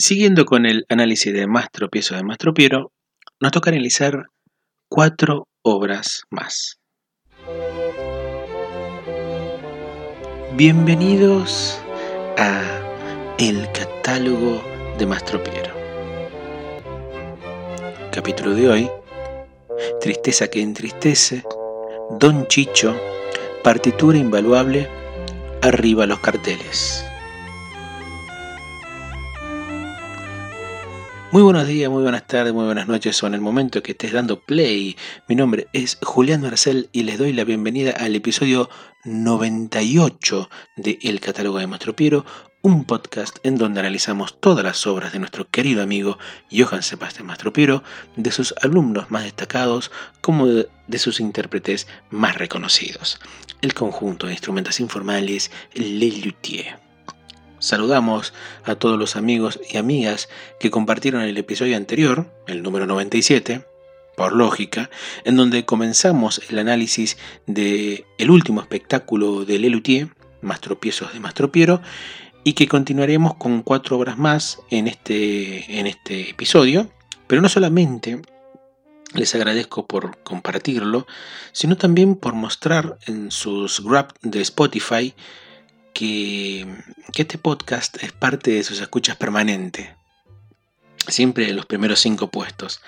Siguiendo con el análisis de Mastro Piezo de Mastro Piero, nos toca analizar cuatro obras más. Bienvenidos a El catálogo de Mastro Piero. Capítulo de hoy, Tristeza que entristece, Don Chicho, partitura invaluable, arriba los carteles. Muy buenos días, muy buenas tardes, muy buenas noches o en el momento que estés dando play. Mi nombre es Julián Marcel y les doy la bienvenida al episodio 98 de El Catálogo de Mastro Piero, un podcast en donde analizamos todas las obras de nuestro querido amigo Johann Sebastian Mastropiero, de sus alumnos más destacados como de sus intérpretes más reconocidos. El conjunto de instrumentos informales Le Luthier. Saludamos a todos los amigos y amigas que compartieron el episodio anterior, el número 97, por lógica, en donde comenzamos el análisis de el último espectáculo de Lelutier, Mastropiezos de Mastropiero, y que continuaremos con cuatro obras más en este, en este episodio, pero no solamente les agradezco por compartirlo, sino también por mostrar en sus grab de Spotify que, este podcast es parte de sus escuchas permanentes. Siempre en los primeros cinco puestos.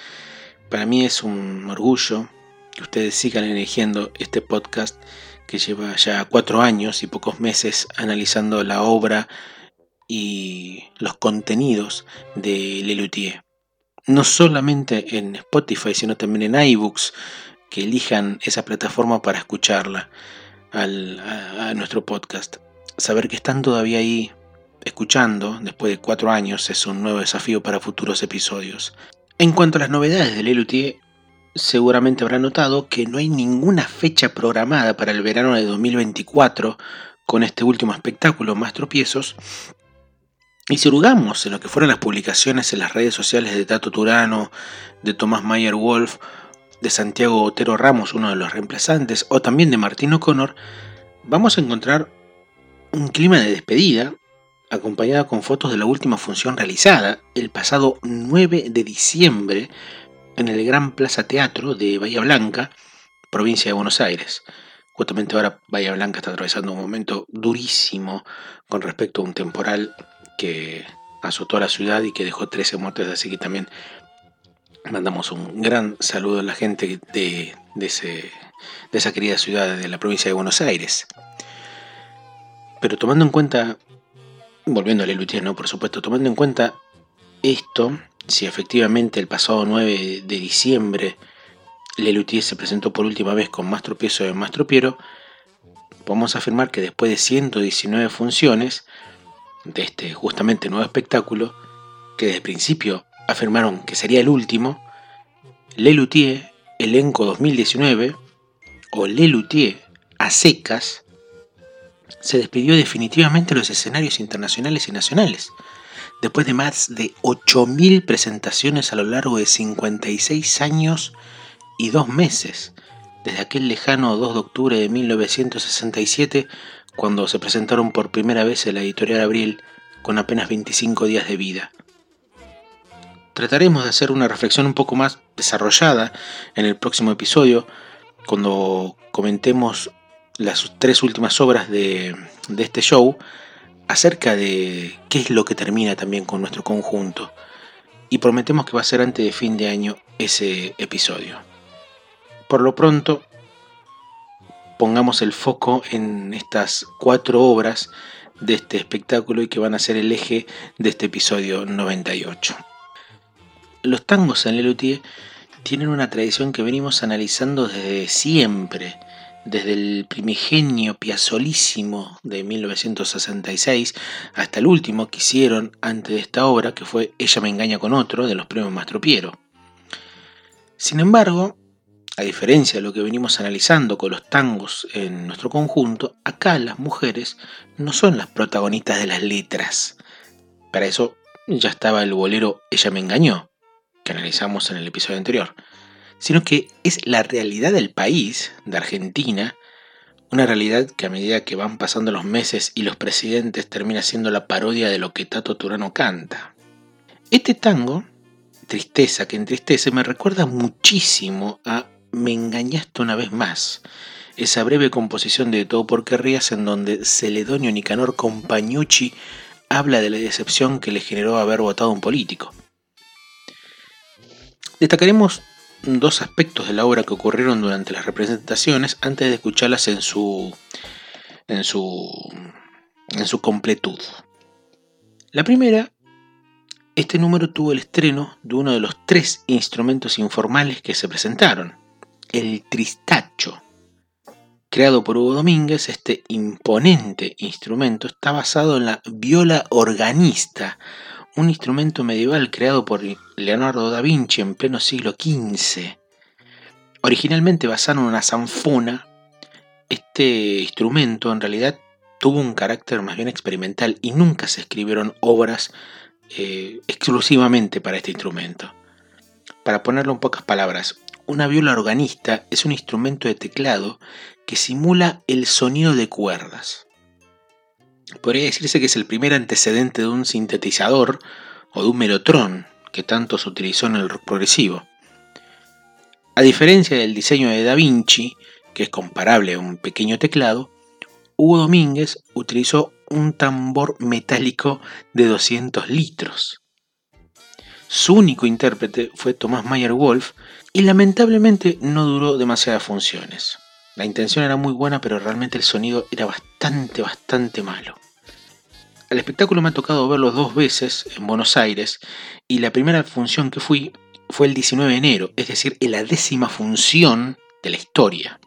Para mí es un orgullo que ustedes sigan eligiendo este podcast que lleva ya cuatro años y pocos meses analizando la obra y los contenidos de Lelutier. No solamente en Spotify, sino también en iBooks, que elijan esa plataforma para escucharla a nuestro podcast saber que están todavía ahí escuchando después de cuatro años es un nuevo desafío para futuros episodios. En cuanto a las novedades de Lelutier, seguramente habrá notado que no hay ninguna fecha programada para el verano de 2024 con este último espectáculo, Más Tropiezos. Y si hurgamos en lo que fueron las publicaciones en las redes sociales de Tato Turano, de Tomás Mayer Wolf, de Santiago Otero Ramos, uno de los reemplazantes, o también de Martín O'Connor, vamos a encontrar un clima de despedida, acompañada con fotos de la última función realizada el pasado 9 de diciembre en el Gran Plaza Teatro de Bahía Blanca, provincia de Buenos Aires. Justamente ahora Bahía Blanca está atravesando un momento durísimo con respecto a un temporal que azotó a la ciudad y que dejó 13 muertes, así que también mandamos un gran saludo a la gente de, de esa querida ciudad de la provincia de Buenos Aires. Pero tomando en cuenta, volviendo a Lelutier, ¿no? Por supuesto, tomando en cuenta esto, si efectivamente el pasado 9 de diciembre Lelutier se presentó por última vez con Más Tropiezo de Más Tropiero, podemos afirmar que después de 119 funciones de este justamente nuevo espectáculo, que desde el principio afirmaron que sería el último, Lelutier, elenco 2019, o Lelutier a secas, se despidió definitivamente de los escenarios internacionales y nacionales. Después de más de 8.000 presentaciones a lo largo de 56 años y dos meses, desde aquel lejano 2 de octubre de 1967, cuando se presentaron por primera vez en la editorial Abril con apenas 25 días de vida. Trataremos de hacer una reflexión un poco más desarrollada en el próximo episodio, cuando comentemos las tres últimas obras de, este show acerca de qué es lo que termina también con nuestro conjunto. Y prometemos que va a ser antes de fin de año ese episodio. Por lo pronto, pongamos el foco en estas cuatro obras de este espectáculo y que van a ser el eje de este episodio 98. Los tangos en Lelutier tienen una tradición que venimos analizando desde siempre desde el primigenio piazolísimo de 1966 hasta el último que hicieron antes de esta obra, que fue Ella me engaña con otro, de los premios Mastropiero. Sin embargo, a diferencia de lo que venimos analizando con los tangos en nuestro conjunto, acá las mujeres no son las protagonistas de las letras. Para eso ya estaba el bolero Ella me engañó, que analizamos en el episodio anterior sino que es la realidad del país, de Argentina, una realidad que a medida que van pasando los meses y los presidentes termina siendo la parodia de lo que Tato Turano canta. Este tango, Tristeza que entristece, me recuerda muchísimo a Me engañaste una vez más, esa breve composición de Todo por querrías en donde Celedonio Nicanor Compañucci habla de la decepción que le generó haber votado a un político. Destacaremos dos aspectos de la obra que ocurrieron durante las representaciones antes de escucharlas en su en su en su completud. La primera, este número tuvo el estreno de uno de los tres instrumentos informales que se presentaron, el tristacho. Creado por Hugo Domínguez, este imponente instrumento está basado en la viola organista, un instrumento medieval creado por Leonardo da Vinci en pleno siglo XV. Originalmente basado en una zanfona, este instrumento en realidad tuvo un carácter más bien experimental y nunca se escribieron obras eh, exclusivamente para este instrumento. Para ponerlo en pocas palabras, una viola organista es un instrumento de teclado que simula el sonido de cuerdas. Podría decirse que es el primer antecedente de un sintetizador o de un melotrón que tanto se utilizó en el rock progresivo. A diferencia del diseño de Da Vinci, que es comparable a un pequeño teclado, Hugo Domínguez utilizó un tambor metálico de 200 litros. Su único intérprete fue Tomás Mayer Wolf y lamentablemente no duró demasiadas funciones. La intención era muy buena, pero realmente el sonido era bastante, bastante malo. Al espectáculo me ha tocado verlo dos veces en Buenos Aires y la primera función que fui fue el 19 de enero, es decir, en la décima función de la historia.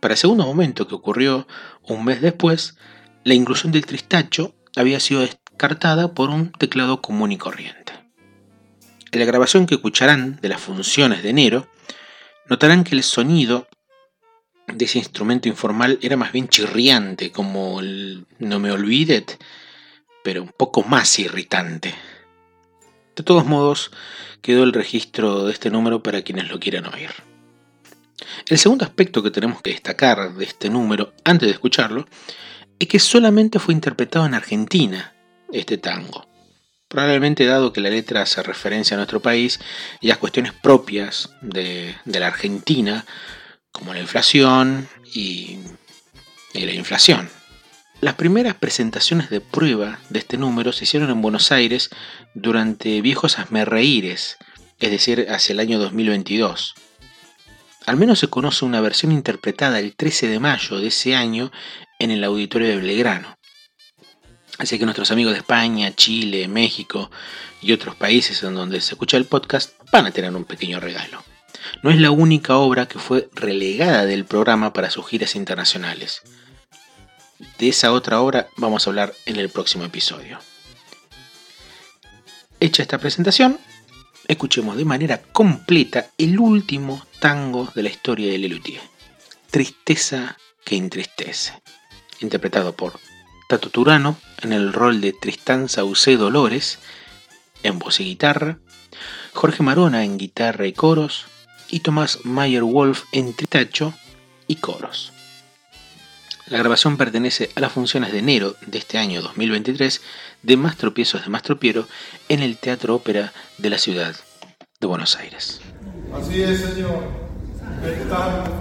Para el segundo momento que ocurrió un mes después, la inclusión del tristacho había sido descartada por un teclado común y corriente. En la grabación que escucharán de las funciones de enero, notarán que el sonido de ese instrumento informal era más bien chirriante, como el No me olvides, pero un poco más irritante. De todos modos, quedó el registro de este número para quienes lo quieran oír. El segundo aspecto que tenemos que destacar de este número, antes de escucharlo, es que solamente fue interpretado en Argentina este tango. Probablemente dado que la letra hace referencia a nuestro país y a cuestiones propias de, la Argentina, como la inflación y, la inflación. Las primeras presentaciones de prueba de este número se hicieron en Buenos Aires durante viejos asmerreíres, es decir, hacia el año 2022. Al menos se conoce una versión interpretada el 13 de mayo de ese año en el auditorio de Belgrano. Así que nuestros amigos de España, Chile, México y otros países en donde se escucha el podcast van a tener un pequeño regalo. No es la única obra que fue relegada del programa para sus giras internacionales. De esa otra obra vamos a hablar en el próximo episodio. Hecha esta presentación, escuchemos de manera completa el último tango de la historia de Lelutier, Tristeza que entristece, interpretado por Tato Turano en el rol de Tristán Saucé Dolores en voz y guitarra, Jorge Marona en guitarra y coros y Tomás Mayer Wolf en tritacho y coros. La grabación pertenece a las funciones de enero de este año 2023 de Más Tropiezos de Más Tropiero en el Teatro Ópera de la ciudad de Buenos Aires. Así es, señor. El tango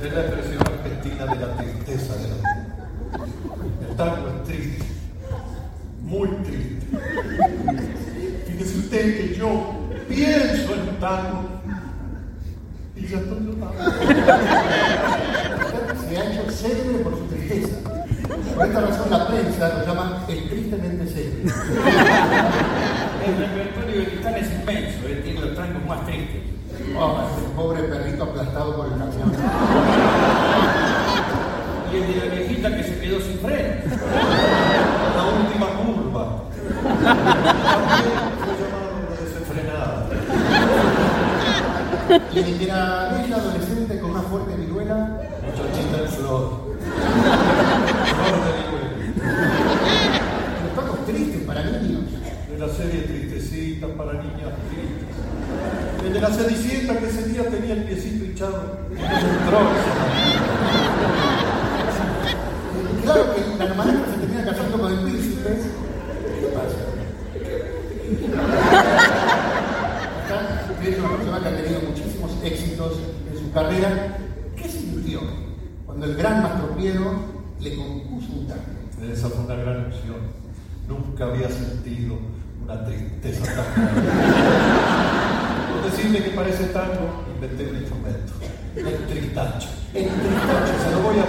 es la expresión argentina de la tristeza de la vida. El tango es triste, muy triste. Fíjese usted que yo pienso en tango y estoy se ha hecho célebre por su tristeza. Por esta razón la prensa lo llama el tristemente célebre. El repertorio de es inmenso, él tiene los tangos más tristes. Oh, el pobre perrito aplastado por el camión. Y el de la viejita que se quedó sin freno. La última curva. También fue llamado desenfrenada. Y el de la bella adolescente con una fuerte viruela Muchachita en flor. Los tacos tristes para niños. De la serie Tristecita para niñas tristes. El de la Cenicienta que ese día tenía el piecito hinchado. Claro que la maestra se termina casando con el príncipe. ¿Qué pasa? que ha tenido muchísimos éxitos en su carrera, ¿qué sintió cuando el gran Mastro Piero le compuso un tango? Esa fue una gran emoción. Nunca había sentido una tristeza. Por decirle que parece tango, inventé un instrumento. El tristacho. El tristacho, se lo voy a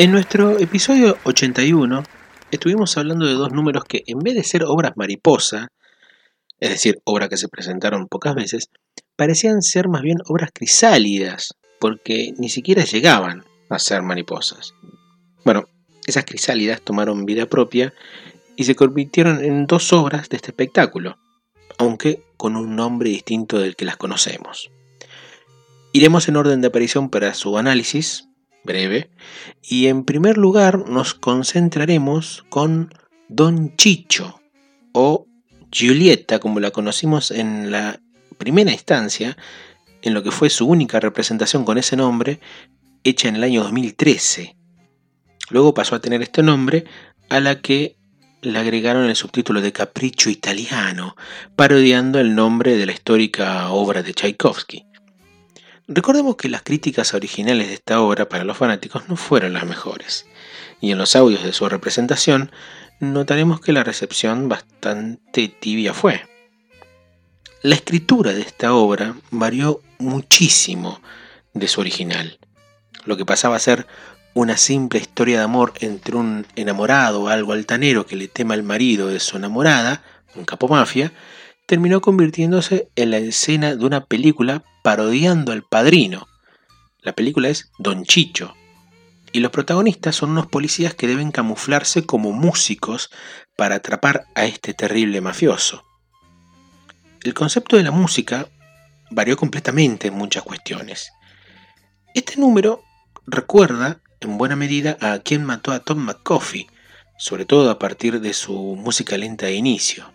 En nuestro episodio 81 estuvimos hablando de dos números que en vez de ser obras mariposa, es decir, obras que se presentaron pocas veces, parecían ser más bien obras crisálidas, porque ni siquiera llegaban a ser mariposas. Bueno, esas crisálidas tomaron vida propia y se convirtieron en dos obras de este espectáculo, aunque con un nombre distinto del que las conocemos. Iremos en orden de aparición para su análisis, breve, y en primer lugar nos concentraremos con Don Chicho, o Giulietta, como la conocimos en la primera instancia, en lo que fue su única representación con ese nombre, hecha en el año 2013. Luego pasó a tener este nombre, a la que le agregaron el subtítulo de Capricho Italiano, parodiando el nombre de la histórica obra de Tchaikovsky. Recordemos que las críticas originales de esta obra para los fanáticos no fueron las mejores, y en los audios de su representación notaremos que la recepción bastante tibia fue. La escritura de esta obra varió muchísimo de su original. Lo que pasaba a ser una simple historia de amor entre un enamorado o algo altanero que le tema al marido de su enamorada, un capo mafia, terminó convirtiéndose en la escena de una película parodiando al padrino. La película es Don Chicho. Y los protagonistas son unos policías que deben camuflarse como músicos para atrapar a este terrible mafioso. El concepto de la música varió completamente en muchas cuestiones. Este número recuerda en buena medida a quien mató a Tom McCoffey, sobre todo a partir de su música lenta de inicio.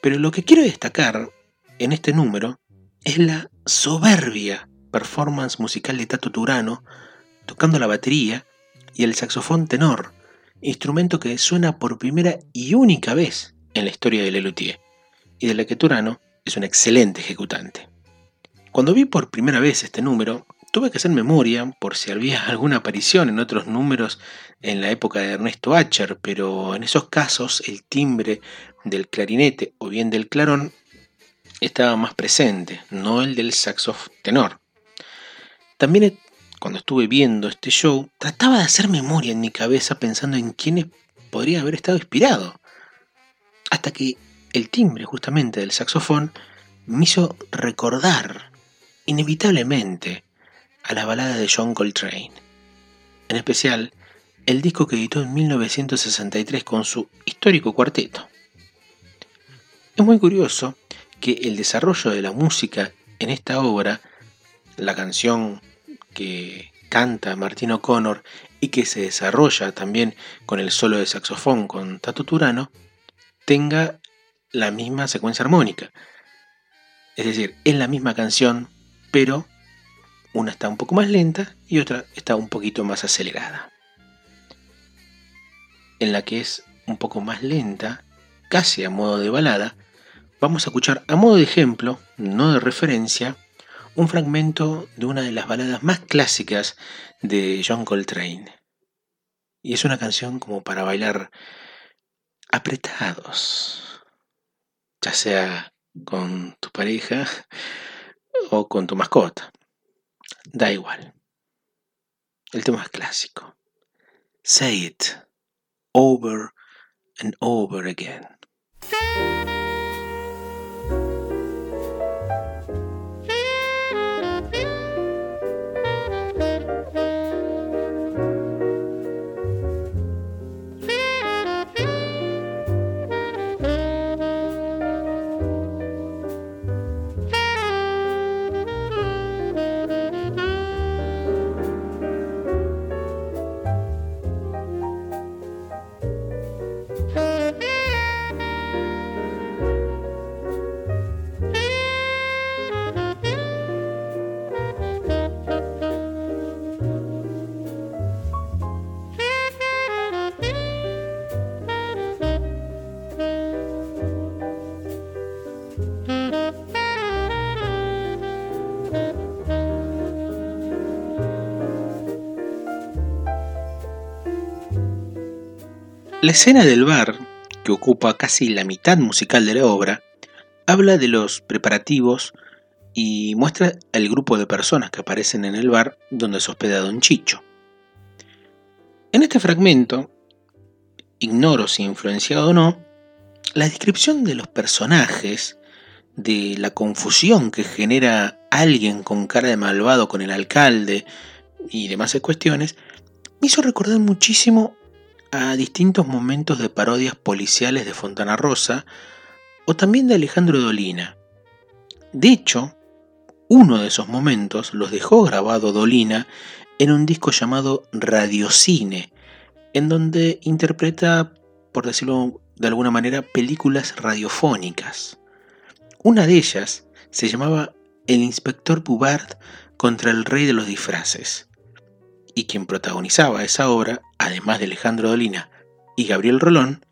Pero lo que quiero destacar en este número es la soberbia performance musical de Tato Turano tocando la batería y el saxofón tenor, instrumento que suena por primera y única vez en la historia de Lelutier, y de la que Turano es un excelente ejecutante. Cuando vi por primera vez este número, tuve que hacer memoria por si había alguna aparición en otros números en la época de Ernesto Acher, pero en esos casos el timbre del clarinete o bien del clarón estaba más presente, no el del saxo tenor. También cuando estuve viendo este show, trataba de hacer memoria en mi cabeza pensando en quiénes podría haber estado inspirado. Hasta que el timbre justamente del saxofón me hizo recordar inevitablemente a la balada de John Coltrane. En especial, el disco que editó en 1963 con su histórico cuarteto. Es muy curioso que el desarrollo de la música en esta obra, la canción que canta Martín O'Connor y que se desarrolla también con el solo de saxofón con Tato Turano, tenga la misma secuencia armónica. Es decir, es la misma canción, pero una está un poco más lenta y otra está un poquito más acelerada. En la que es un poco más lenta, casi a modo de balada, vamos a escuchar a modo de ejemplo, no de referencia, un fragmento de una de las baladas más clásicas de John Coltrane. Y es una canción como para bailar apretados, ya sea con tu pareja o con tu mascota. Da igual. El tema es clásico. Say it over and over again. La escena del bar, que ocupa casi la mitad musical de la obra, habla de los preparativos y muestra el grupo de personas que aparecen en el bar donde se hospeda Don Chicho. En este fragmento, ignoro si influenciado o no, la descripción de los personajes, de la confusión que genera alguien con cara de malvado con el alcalde y demás cuestiones, me hizo recordar muchísimo a distintos momentos de parodias policiales de Fontana Rosa o también de Alejandro Dolina. De hecho, uno de esos momentos los dejó grabado Dolina en un disco llamado Radiocine, en donde interpreta, por decirlo de alguna manera, películas radiofónicas. Una de ellas se llamaba El inspector Pubart contra el rey de los disfraces y quien protagonizaba esa obra, además de Alejandro Dolina y Gabriel Rolón,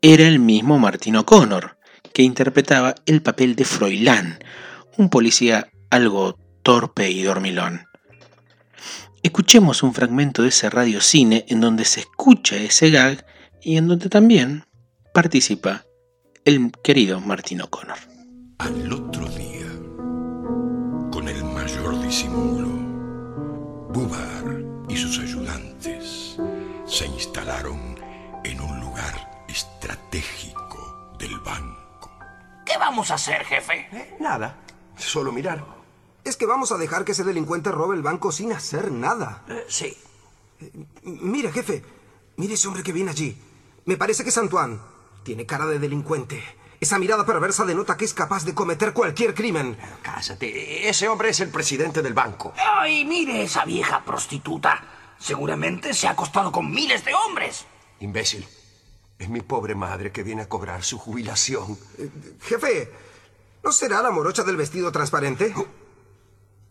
era el mismo Martín O'Connor, que interpretaba el papel de Froilán, un policía algo torpe y dormilón. Escuchemos un fragmento de ese radio cine en donde se escucha ese gag y en donde también participa el querido Martín O'Connor. Al otro día, con el mayor disimulo, se instalaron en un lugar estratégico del banco. ¿Qué vamos a hacer, jefe? ¿Eh? Nada, solo mirar. Es que vamos a dejar que ese delincuente robe el banco sin hacer nada. Eh, sí. Eh, mire, jefe, mire ese hombre que viene allí. Me parece que es Antoine. Tiene cara de delincuente. Esa mirada perversa denota que es capaz de cometer cualquier crimen. Cállate, ese hombre es el presidente del banco. ¡Ay, mire esa vieja prostituta! Seguramente se ha acostado con miles de hombres. Imbécil. Es mi pobre madre que viene a cobrar su jubilación. Eh, jefe, ¿no será la morocha del vestido transparente?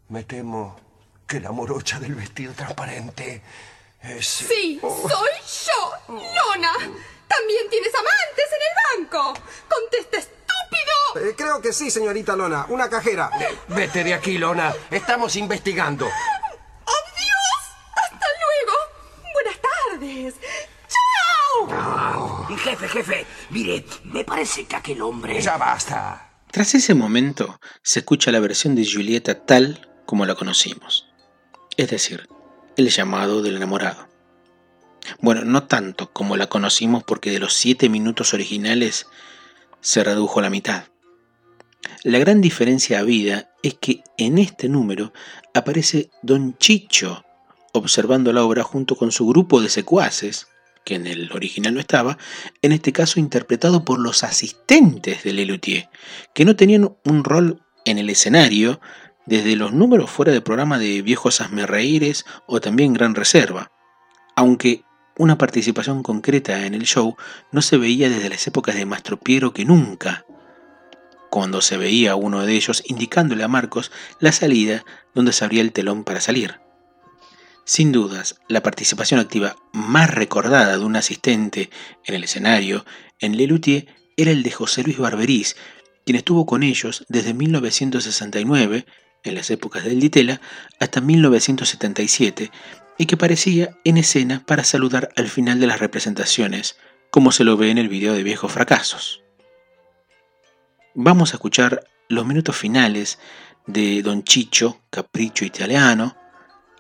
Me temo que la morocha del vestido transparente es... Sí, soy yo, Lona. También tienes amantes en el banco. Contesta, estúpido. Eh, creo que sí, señorita Lona. Una cajera. Eh, vete de aquí, Lona. Estamos investigando. Jefe, jefe, mire, me parece que aquel hombre... Ya basta. Tras ese momento, se escucha la versión de Julieta tal como la conocimos. es decir, el llamado del enamorado. Bueno, no tanto como la conocimos porque de los siete minutos originales se redujo a la mitad. La gran diferencia a vida es que en este número aparece Don Chicho observando la obra junto con su grupo de secuaces, que en el original no estaba, en este caso interpretado por los asistentes de Lelutier, que no tenían un rol en el escenario desde los números fuera de programa de Viejos Asmerreíres o también Gran Reserva, aunque una participación concreta en el show no se veía desde las épocas de Mastro Piero que nunca, cuando se veía a uno de ellos indicándole a Marcos la salida donde se abría el telón para salir. Sin dudas, la participación activa más recordada de un asistente en el escenario en Lelutier era el de José Luis Barberís, quien estuvo con ellos desde 1969, en las épocas del Ditela, hasta 1977, y que parecía en escena para saludar al final de las representaciones, como se lo ve en el video de Viejos Fracasos. Vamos a escuchar los minutos finales de Don Chicho, Capricho Italiano,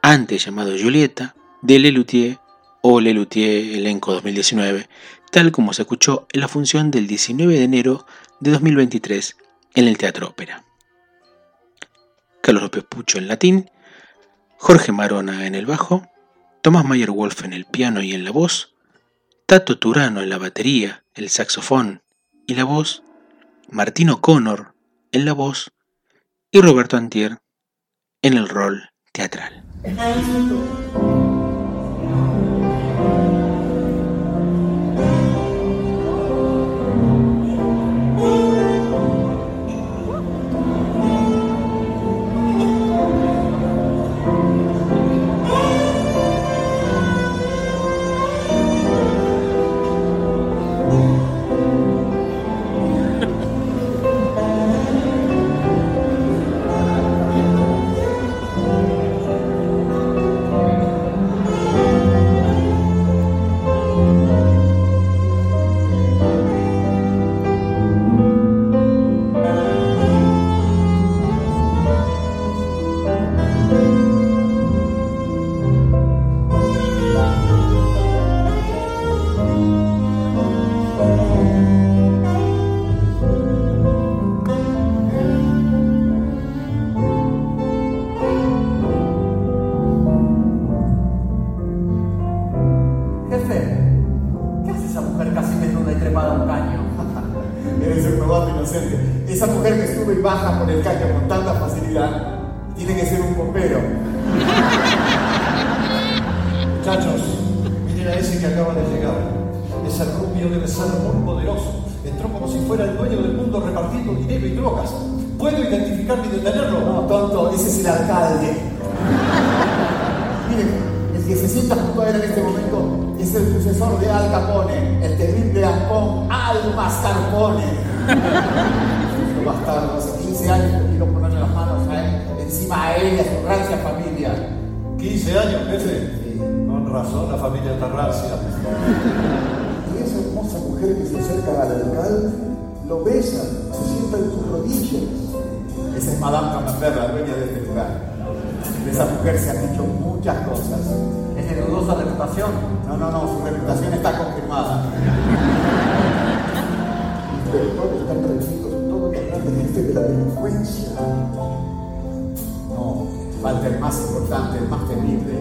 antes llamado Julieta, de Lelutier o Lelutier Elenco 2019, tal como se escuchó en la función del 19 de enero de 2023 en el Teatro Ópera. Carlos López Pucho en latín, Jorge Marona en el bajo, Tomás Mayer Wolf en el piano y en la voz, Tato Turano en la batería, el saxofón y la voz, Martino Connor en la voz y Roberto Antier en el rol teatral. Jefe, Los bastardos, hace 15 años que quiero ponerle las manos a él, encima a él y a su rancia familia. 15 años, jefe. Con razón, la familia está rancia. Y esa hermosa mujer que se acerca al alcalde lo besa, se sienta en sus rodillas. Esa es Madame Camembert, la dueña de este lugar. De esa mujer se han dicho muchas cosas. ¿Es de dudosa reputación? No, no, no, su reputación está confirmada. Pero todos están reunidos, todos los grandes de la delincuencia. No, falta el más importante, el más temible,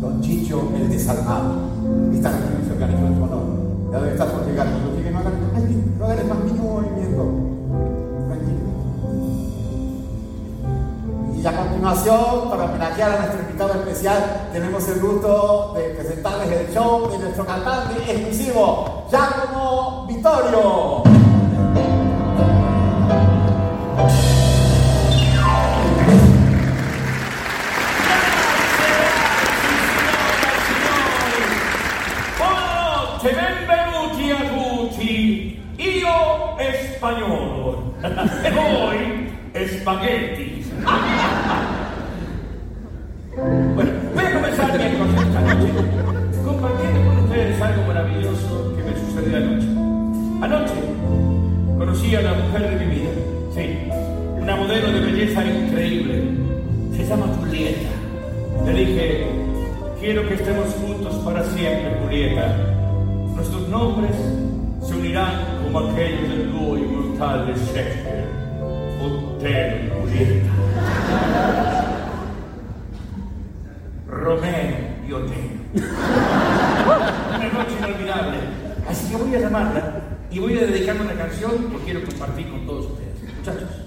Don Chicho el desalmado. Esta reunión se organizó en su honor. Ya debe estar por llegar. Cuando llegue no hagan, ay, no hagan el más mínimo movimiento. Tranquilo. Y a continuación, para homenajear a nuestro invitado especial, tenemos el gusto de presentarles el show de nuestro cantante exclusivo, Giacomo Vittorio. E voi è spaghetti. Bueno, voy a comenzar bien con esta noche, compartiendo con ustedes algo maravilloso que me sucedió anoche. Anoche conocí a la mujer de mi vida, sí, una modelo de belleza increíble. Se llama Julieta. Le dije, quiero que estemos juntos para siempre, Julieta. Nuestros nombres se unirán del dúo inmortal de Shakespeare, Otelo y Julieta. Romeo y Otelo. Una noche inolvidable. Así que voy a llamarla y voy a dedicarle una canción que quiero compartir con todos ustedes. Muchachos.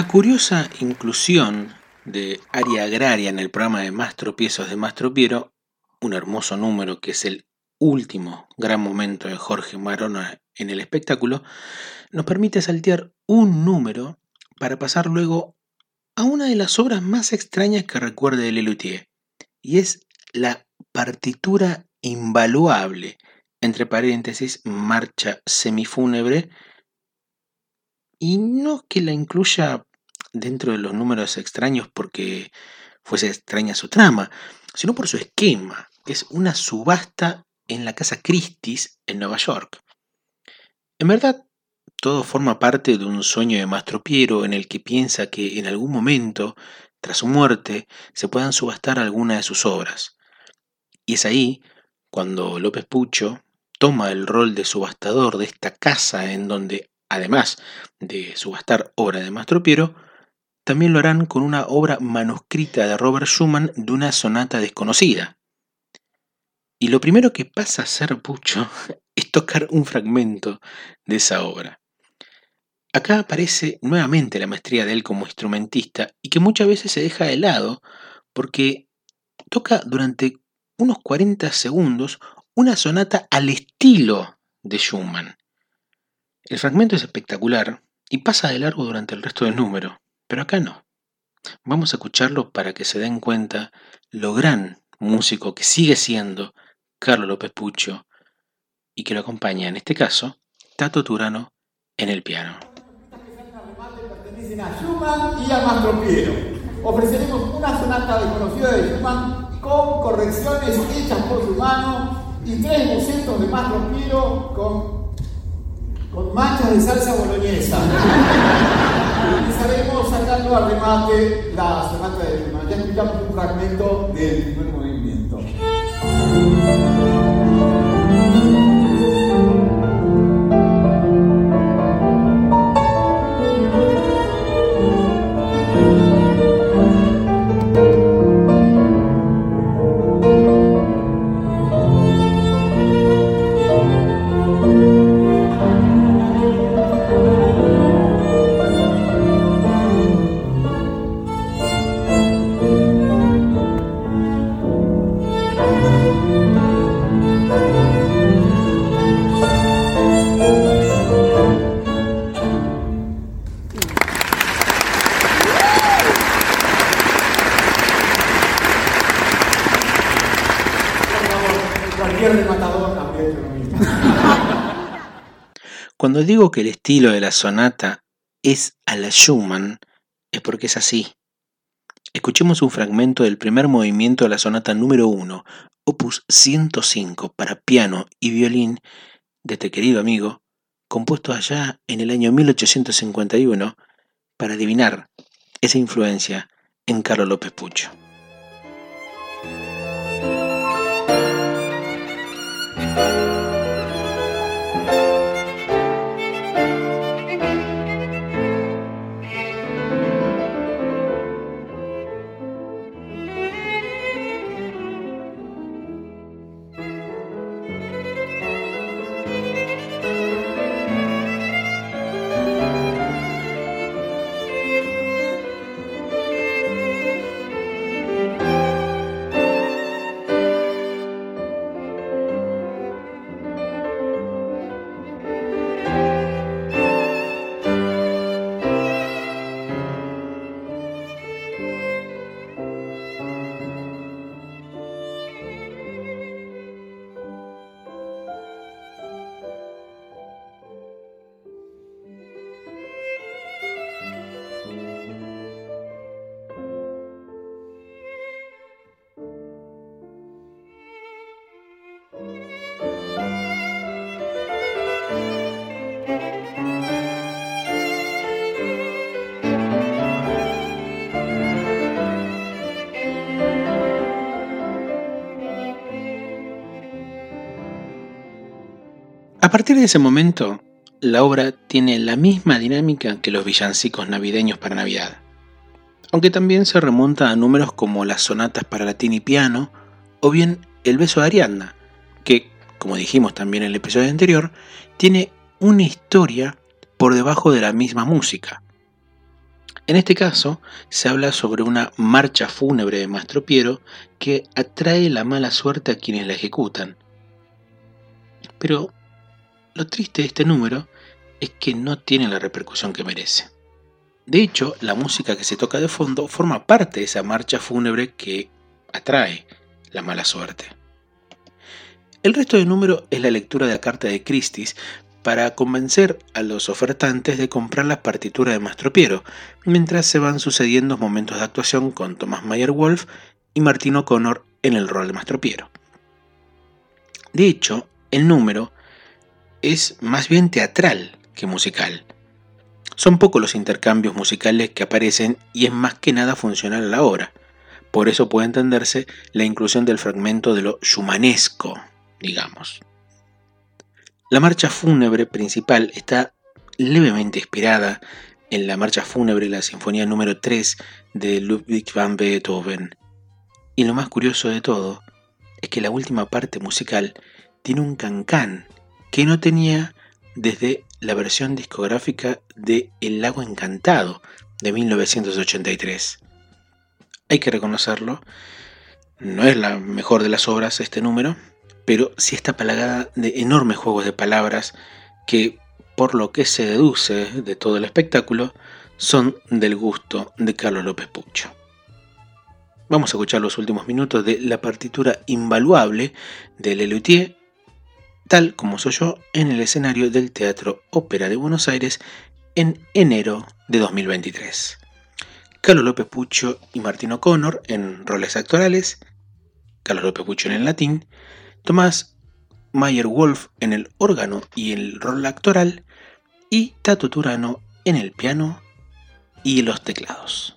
La curiosa inclusión de área agraria en el programa de Más Tropiezos de Mastro Piero, un hermoso número que es el último gran momento de Jorge Marona en el espectáculo, nos permite saltear un número para pasar luego a una de las obras más extrañas que recuerde de Lelutier, y es la partitura invaluable, entre paréntesis, marcha semifúnebre, y no que la incluya dentro de los números extraños porque fuese extraña su trama, sino por su esquema. Es una subasta en la casa Christie's en Nueva York. En verdad, todo forma parte de un sueño de Mastro Piero en el que piensa que en algún momento, tras su muerte, se puedan subastar alguna de sus obras. Y es ahí cuando López Pucho toma el rol de subastador de esta casa en donde, además de subastar obra de Mastro Piero, también lo harán con una obra manuscrita de Robert Schumann de una sonata desconocida. Y lo primero que pasa a hacer Pucho es tocar un fragmento de esa obra. Acá aparece nuevamente la maestría de él como instrumentista y que muchas veces se deja de lado porque toca durante unos 40 segundos una sonata al estilo de Schumann. El fragmento es espectacular y pasa de largo durante el resto del número, pero acá no. Vamos a escucharlo para que se den cuenta lo gran músico que sigue siendo Carlos López Pucho y que lo acompaña en este caso Tato Turano en el piano. A Schumann y a Mastropiero. Ofreceremos una sonata desconocida de Schumann con correcciones hechas por su mano y tres bocetos de Mastropiero con con manchas de salsa boloñesa. Empezaremos sacando al remate la sonata de Schumann. Ya escuchamos un fragmento del primer movimiento. Digo que el estilo de la sonata es a la Schumann, es porque es así. Escuchemos un fragmento del primer movimiento de la sonata número 1, opus 105 para piano y violín de este querido amigo, compuesto allá en el año 1851 para adivinar esa influencia en Carlos López Pucho. Partir de ese momento, la obra tiene la misma dinámica que los villancicos navideños para Navidad, aunque también se remonta a números como las sonatas para latín y piano, o bien el beso de Ariadna, que, como dijimos también en el episodio anterior, tiene una historia por debajo de la misma música. En este caso, se habla sobre una marcha fúnebre de Mastro Piero que atrae la mala suerte a quienes la ejecutan. Pero lo triste de este número es que no tiene la repercusión que merece. De hecho, la música que se toca de fondo forma parte de esa marcha fúnebre que atrae la mala suerte. El resto del número es la lectura de la carta de Christie's para convencer a los ofertantes de comprar la partitura de Mastro Piero, mientras se van sucediendo momentos de actuación con Thomas Mayer Wolf y Martin O'Connor en el rol de Mastro Piero. De hecho, el número es más bien teatral que musical. Son pocos los intercambios musicales que aparecen y es más que nada funcional a la obra. Por eso puede entenderse la inclusión del fragmento de lo schumannesco, digamos. La marcha fúnebre principal está levemente inspirada en la marcha fúnebre de la Sinfonía número 3 de Ludwig van Beethoven. Y lo más curioso de todo es que la última parte musical tiene un cancán que no tenía desde la versión discográfica de El lago encantado de 1983. Hay que reconocerlo, no es la mejor de las obras este número, pero sí está palagada de enormes juegos de palabras que, por lo que se deduce de todo el espectáculo, son del gusto de Carlos López Pucho. Vamos a escuchar los últimos minutos de la partitura invaluable de Lelutier, tal como soy yo en el escenario del Teatro Ópera de Buenos Aires en enero de 2023. Carlos López Pucho y Martín O'Connor en roles actorales, Carlos López Pucho en el latín, Tomás Mayer Wolf en el órgano y el rol actoral, y Tato Turano en el piano y los teclados.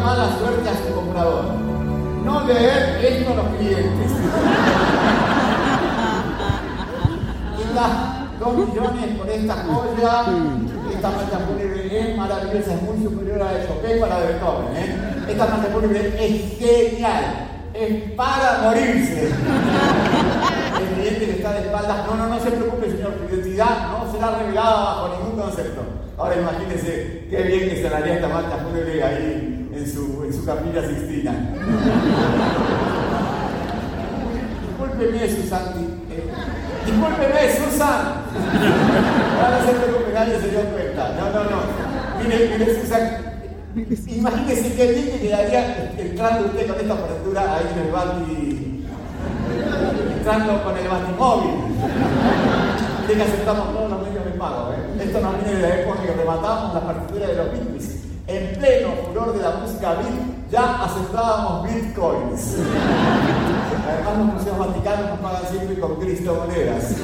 Mala suerte a su comprador. No leer esto a los clientes. Dos millones por esta joya, esta marcha fúnebre es maravillosa, es muy superior a de Chopin para de Beethoven. ¿eh? Esta marcha fúnebre es genial, es para morirse el cliente que está de espaldas, no, no, no se preocupe, señor, su identidad no será revelada bajo ningún concepto. Ahora imagínese qué bien que se haría esta marcha fúnebre ahí en su, en su capilla Sixtina. Discúlpeme, Susan. Eh, discúlpeme, Susan. Ahora no se nadie se dio cuenta. No, no, no. Mire, mire, Susan. Imagínese qué bien que quedaría entrando usted con esta apertura ahí en el Bati entrando con el batimóvil. Así que aceptamos todos los medios de pago. ¿eh? Esto nos viene de la época que rematamos la partitura de los Beatles. En pleno furor de la música beat, ya aceptábamos bitcoins. Además, los museos vaticanos nos pagan siempre con Cristo monedas.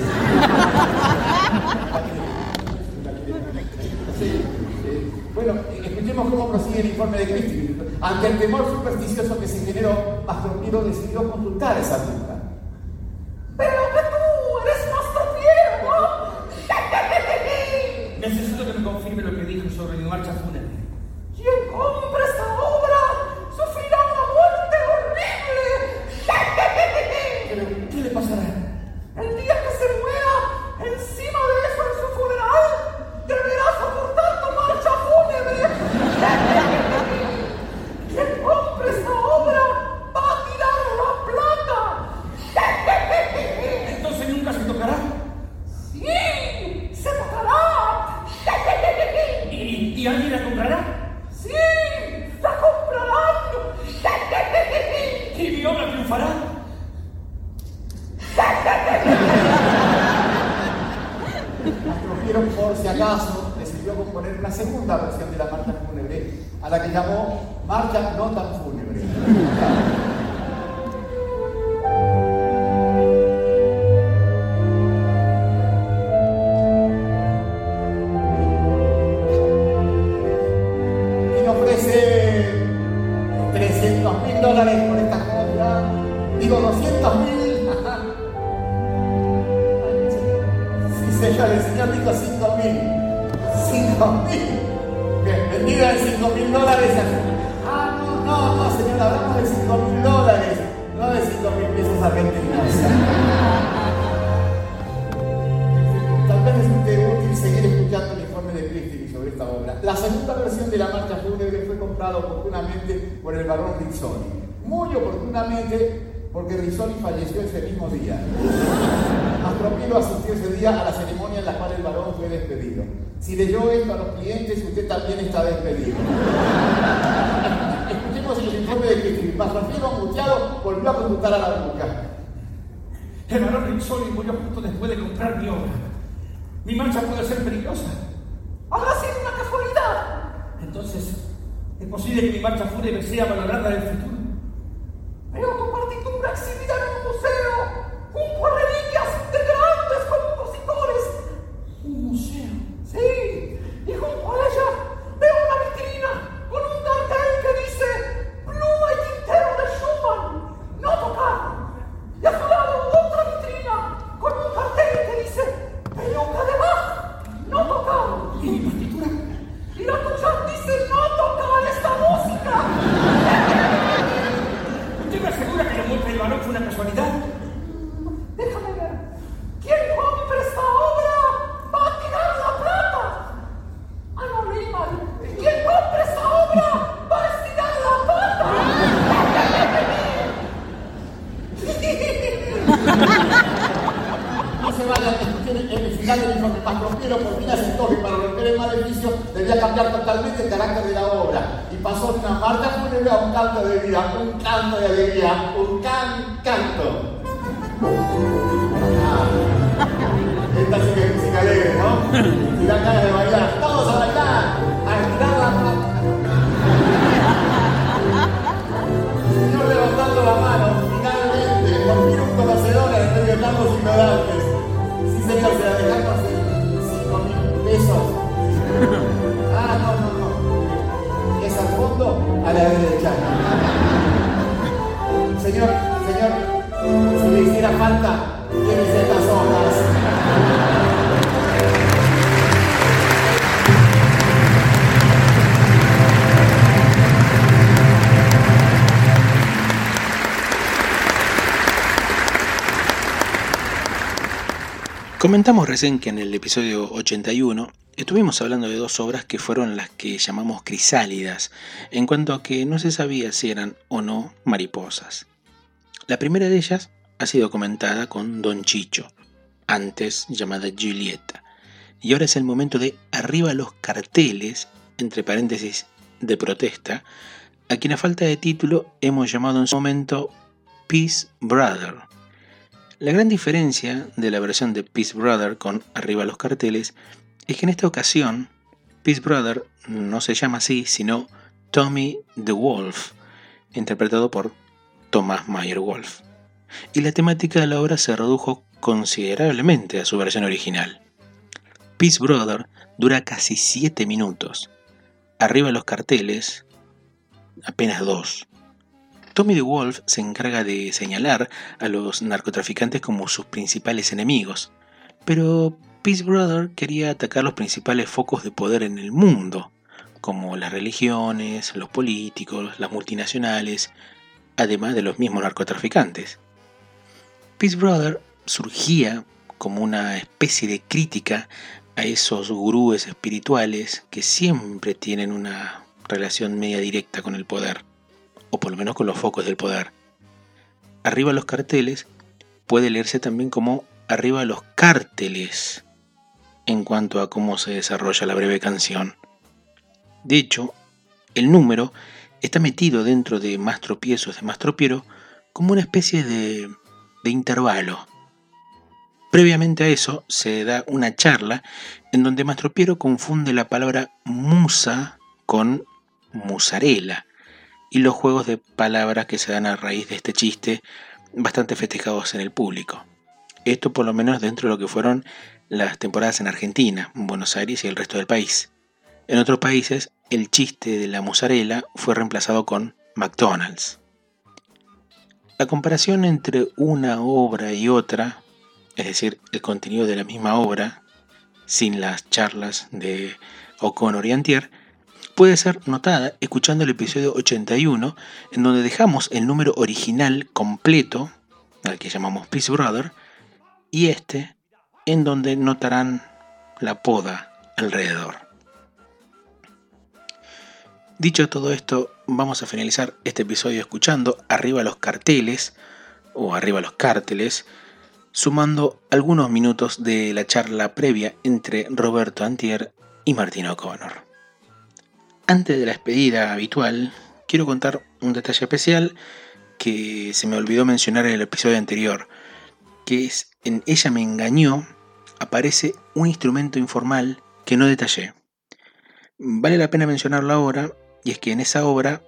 Bueno, escuchemos cómo prosigue el informe de Cristi. Ante el temor supersticioso que se generó, Mastro Piero decidió consultar esa duda. Mil. El señor dijo 5 mil. 5 mil. Bien, vendida en 5 mil dólares. Ah, no, no, no, señor, hablamos de 5 mil dólares, no de 5 mil pesos argentinos. Tal vez resulte útil seguir escuchando el informe de Christie sobre esta obra. La segunda versión de la marcha fúnebre fue comprada oportunamente por el barón Rizzoli. Muy oportunamente porque Rizzoli falleció ese mismo día. Mastro Piero asistió ese día a la ceremonia en la cual el varón fue despedido. Si leyó esto a los clientes, usted también está despedido. Escuchemos el informe de Christie. Mastro Piero, angustiado, volvió a consultar a la bruja. El varón Rizzoli murió justo después de comprar mi obra. Mi marcha puede ser peligrosa. Habrá sido una casualidad. Entonces, ¿es posible que mi marcha fúnebre sea valorada en el futuro? Partitura exhibida en un museo a reliquias de grandes compositores ¿Y mi partitura? Irato-chan dice no tocar esta música. ¿Usted me asegura que la muerte del balón fue una casualidad? Déjame ver. ¿Quién compre esta obra va a tirar la plata? Ah, no, leí mal. ¿Quién compre esta obra va a estirar la No se vayan, escuchen el final del informe Pastropiero por fin aceptó que para romper el maleficio debía cambiar totalmente el carácter de la obra y pasó de una marcha fúnebre a un canto de canto de alegría, Comentamos recién que en el episodio 81 estuvimos hablando de dos obras que fueron las que llamamos crisálidas, en cuanto a que no se sabía si eran o no mariposas. La primera de ellas ha sido comentada con Don Chicho, antes llamada Julieta, y ahora es el momento de arriba los carteles, entre paréntesis, de protesta, a quien a falta de título hemos llamado en su momento Peace Brother. La gran diferencia de la versión de Peace Brother con Arriba los carteles es que en esta ocasión Peace Brother no se llama así, sino Tommy the Wolf, interpretado por Thomas Mayer Wolf. Y la temática de la obra se redujo considerablemente a su versión original. Peace Brother dura casi 7 minutos. Arriba los carteles, apenas 2. Tommy the Wolf se encarga de señalar a los narcotraficantes como sus principales enemigos, pero Peace Brother quería atacar los principales focos de poder en el mundo, como las religiones, los políticos, las multinacionales, además de los mismos narcotraficantes. Peace Brother surgía como una especie de crítica a esos gurúes espirituales que siempre tienen una relación media directa con el poder o por lo menos con los focos del poder. Arriba los carteles puede leerse también como arriba los cárteles en cuanto a cómo se desarrolla la breve canción. De hecho, el número está metido dentro de Más tropiezos de Más tropiero como una especie de, de intervalo. Previamente a eso se da una charla en donde Mastropiero confunde la palabra musa con musarela y los juegos de palabras que se dan a raíz de este chiste bastante festejados en el público. Esto por lo menos dentro de lo que fueron las temporadas en Argentina, Buenos Aires y el resto del país. En otros países, el chiste de la musarela fue reemplazado con McDonald's. La comparación entre una obra y otra, es decir, el contenido de la misma obra, sin las charlas de O'Connor y Antier, puede ser notada escuchando el episodio 81, en donde dejamos el número original completo, al que llamamos Peace Brother, y este, en donde notarán la poda alrededor. Dicho todo esto, vamos a finalizar este episodio escuchando Arriba los carteles, o Arriba los cárteles, sumando algunos minutos de la charla previa entre Roberto Antier y Martín O'Connor. Antes de la despedida habitual, quiero contar un detalle especial que se me olvidó mencionar en el episodio anterior, que es en Ella me engañó, aparece un instrumento informal que no detallé. Vale la pena mencionarlo ahora, y es que en esa obra,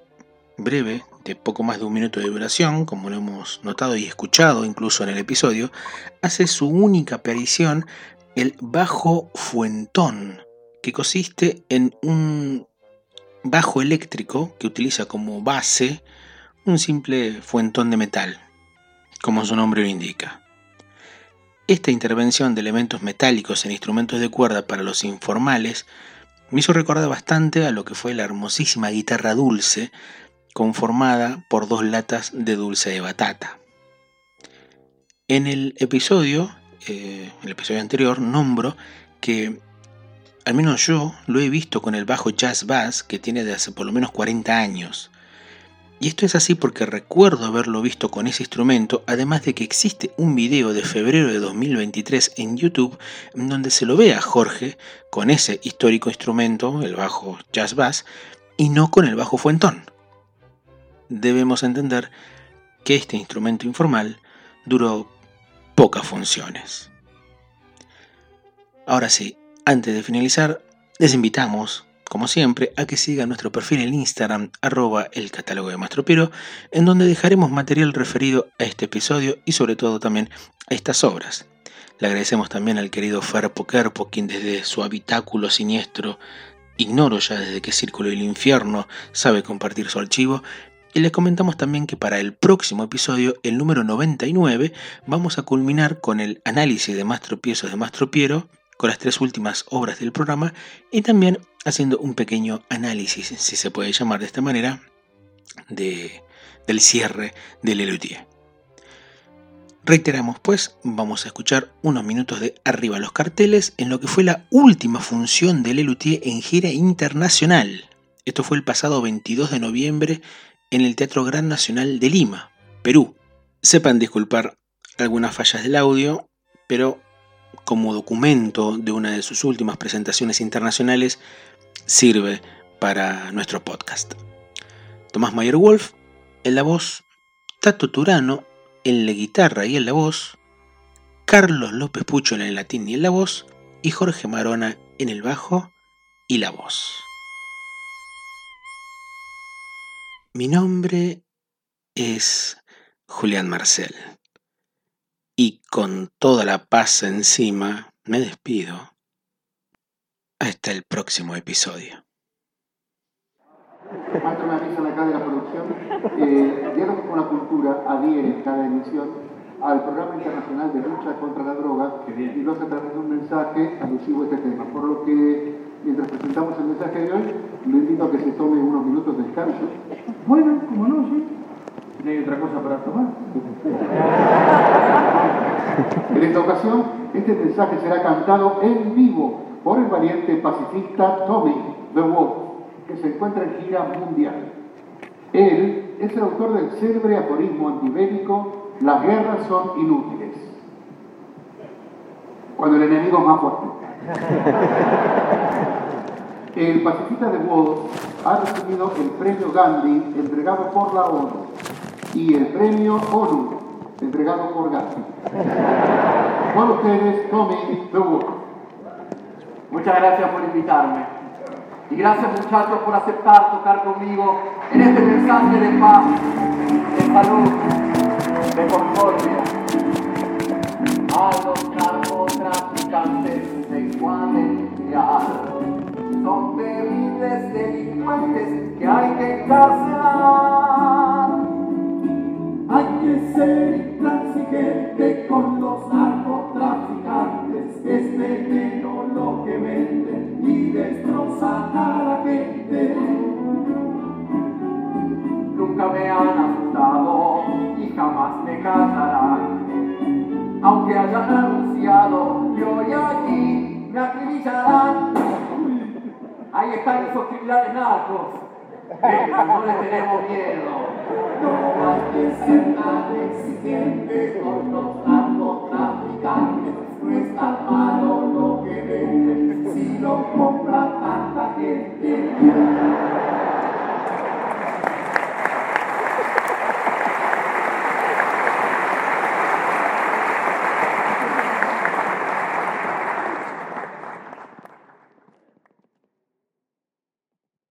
breve, de poco más de un minuto de duración, como lo hemos notado y escuchado incluso en el episodio, hace su única aparición el bajo fuentón, que consiste en un bajo eléctrico que utiliza como base un simple fuentón de metal, como su nombre lo indica. esta intervención de elementos metálicos en instrumentos de cuerda para los informales me hizo recordar bastante a lo que fue la hermosísima guitarra dulce conformada por dos latas de dulce de batata. En el episodio, eh, el episodio anterior, nombro que al menos yo lo he visto con el bajo jazz bass que tiene de hace por lo menos 40 años. Y esto es así porque recuerdo haberlo visto con ese instrumento, además de que existe un video de febrero de 2023 en YouTube donde se lo ve a Jorge con ese histórico instrumento, el bajo jazz bass, y no con el bajo fuentón. Debemos entender que este instrumento informal duró pocas funciones. Ahora sí, antes de finalizar, les invitamos como siempre, a que siga nuestro perfil en Instagram, arroba el catálogo de Mastropiero, en donde dejaremos material referido a este episodio y sobre todo también a estas obras. Le agradecemos también al querido Ferpo Kerpo, quien desde su habitáculo siniestro, ignoro ya desde qué círculo del infierno, sabe compartir su archivo, y les comentamos también que para el próximo episodio, el número 99, vamos a culminar con el análisis de Mastropiezos de Mastropiero, con las tres últimas obras del programa y también haciendo un pequeño análisis, si se puede llamar de esta manera, de, del cierre del Lelutier. Reiteramos pues, vamos a escuchar unos minutos de Arriba los carteles en lo que fue la última función de Lelutier en gira internacional. Esto fue el pasado 22 de noviembre en el Teatro Gran Nacional de Lima, Perú. Sepan disculpar algunas fallas del audio, pero como documento de una de sus últimas presentaciones internacionales sirve para nuestro podcast. Tomás Mayer Wolf en la voz, Tato Turano en la guitarra y en la voz, Carlos López Pucho en el latín y en la voz, y Jorge Marona en el bajo y la voz. Mi nombre es Julián Marcel y con toda la paz encima me despido. Hasta el próximo episodio. Maestro me avisan acá de la producción. Eh, Diálogo con la Cultura adhiere cada emisión al Programa Internacional de Lucha contra la Droga y lo hace a través de un mensaje alusivo a este tema. Por lo que, mientras presentamos el mensaje de hoy, le invito a que se tome unos minutos de descanso. Bueno, como no, sí. ¿No hay otra cosa para tomar? En esta ocasión, este mensaje será cantado en vivo por el valiente pacifista Tommy The Wolf, que se encuentra en gira mundial. Él es el autor del célebre aforismo antibélico Las guerras son inútiles. Cuando el enemigo es más fuerte. El pacifista de Wolf ha recibido el premio Gandhi entregado por la ONU y el premio ONU, entregado por Gatti. Con ustedes, Tommy Wolf. Muchas gracias por invitarme. Y gracias muchachos por aceptar tocar conmigo en este mensaje de paz, de salud, de concordia. A los narcotraficantes de mundial son terribles delincuentes que hay que encarcelar. Ser intransigente con los narcotraficantes, es veneno lo que venden y destrozan a la gente. Nunca me han asustado y jamás me cansarán, aunque hayan anunciado que hoy aquí me acribillarán. Ahí están esos criminales narcos. No les tenemos miedo. No hay que ser tan exigente con los narcotraficantes. No es tan malo lo que venden si lo compra tanta gente.